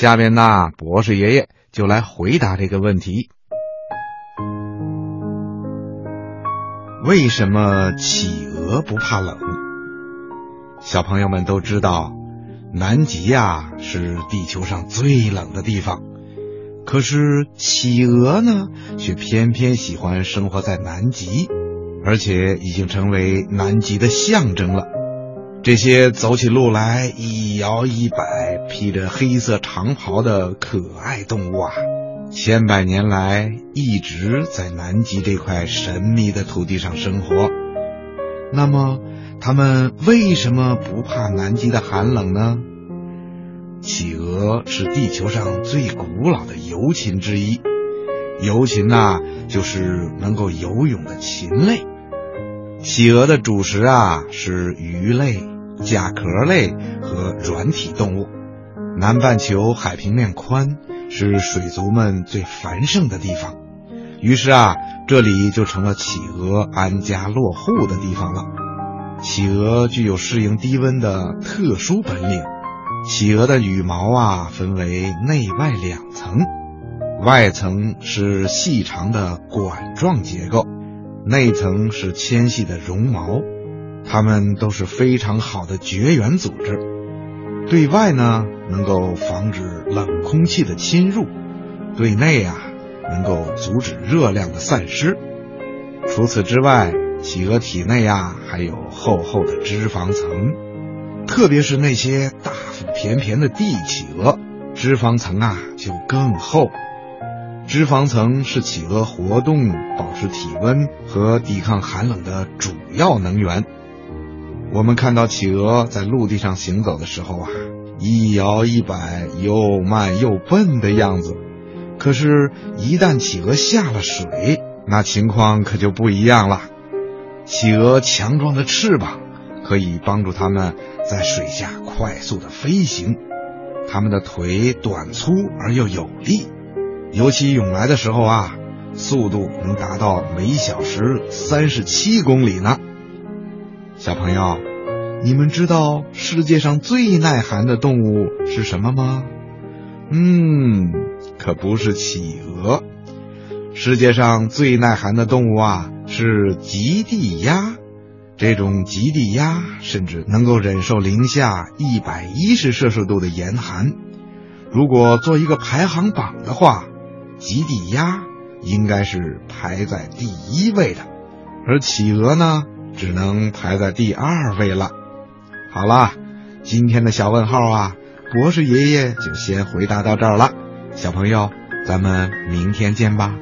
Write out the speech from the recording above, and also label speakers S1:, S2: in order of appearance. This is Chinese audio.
S1: 下面呢，博士爷爷就来回答这个问题：为什么企鹅不怕冷？小朋友们都知道，南极呀是地球上最冷的地方，可是企鹅呢，却偏偏喜欢生活在南极，而且已经成为南极的象征了。这些走起路来一摇一摆、披着黑色长袍的可爱动物啊，千百年来一直在南极这块神秘的土地上生活。那么，它们为什么不怕南极的寒冷呢？企鹅是地球上最古老的游禽之一，游禽呐，就是能够游泳的禽类。企鹅的主食啊是鱼类、甲壳类和软体动物。南半球海平面宽，是水族们最繁盛的地方，于是啊，这里就成了企鹅安家落户的地方了。企鹅具有适应低温的特殊本领。企鹅的羽毛啊，分为内外两层，外层是细长的管状结构。内层是纤细的绒毛，它们都是非常好的绝缘组织。对外呢，能够防止冷空气的侵入；对内啊，能够阻止热量的散失。除此之外，企鹅体内啊还有厚厚的脂肪层，特别是那些大腹便便的帝企鹅，脂肪层啊就更厚。脂肪层是企鹅活动、保持体温和抵抗寒冷的主要能源。我们看到企鹅在陆地上行走的时候啊，一摇一摆，又慢又笨的样子。可是，一旦企鹅下了水，那情况可就不一样了。企鹅强壮的翅膀可以帮助它们在水下快速的飞行，它们的腿短粗而又有力。游起泳来的时候啊，速度能达到每小时三十七公里呢。小朋友，你们知道世界上最耐寒的动物是什么吗？嗯，可不是企鹅。世界上最耐寒的动物啊，是极地鸭。这种极地鸭甚至能够忍受零下一百一十摄氏度的严寒。如果做一个排行榜的话，极地鸭应该是排在第一位的，而企鹅呢，只能排在第二位了。好了，今天的小问号啊，博士爷爷就先回答到这儿了。小朋友，咱们明天见吧。